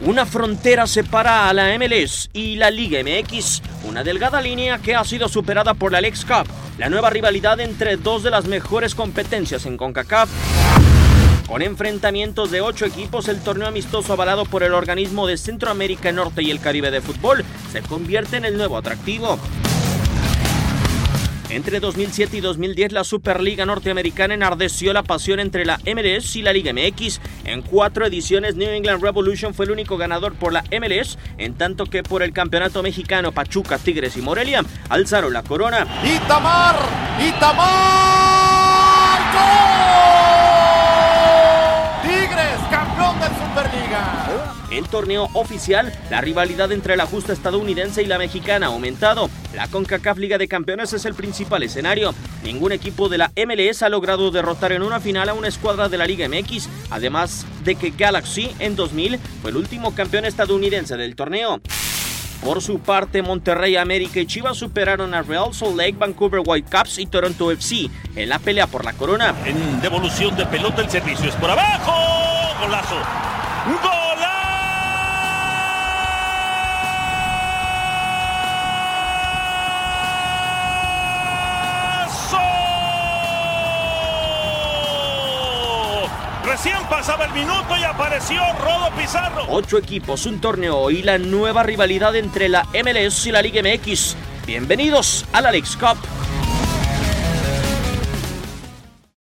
Una frontera separa a la MLS y la Liga MX, una delgada línea que ha sido superada por la Lex Cup, la nueva rivalidad entre dos de las mejores competencias en CONCACAF. Con enfrentamientos de ocho equipos, el torneo amistoso avalado por el organismo de Centroamérica Norte y el Caribe de Fútbol se convierte en el nuevo atractivo. Entre 2007 y 2010, la Superliga Norteamericana enardeció la pasión entre la MLS y la Liga MX. En cuatro ediciones, New England Revolution fue el único ganador por la MLS, en tanto que por el Campeonato Mexicano, Pachuca, Tigres y Morelia alzaron la corona. Itamar, Itamar, En torneo oficial, la rivalidad entre la justa estadounidense y la mexicana ha aumentado. La CONCACAF Liga de Campeones es el principal escenario. Ningún equipo de la MLS ha logrado derrotar en una final a una escuadra de la Liga MX, además de que Galaxy en 2000 fue el último campeón estadounidense del torneo. Por su parte, Monterrey, América y Chivas superaron a Real Salt Lake, Vancouver Whitecaps y Toronto FC en la pelea por la corona. En devolución de pelota el servicio es por abajo. Golazo. ¡Golazo! Recién pasaba el minuto y apareció Rodo Pizarro. Ocho equipos, un torneo y la nueva rivalidad entre la MLS y la Liga MX. Bienvenidos a la Leagues Cup.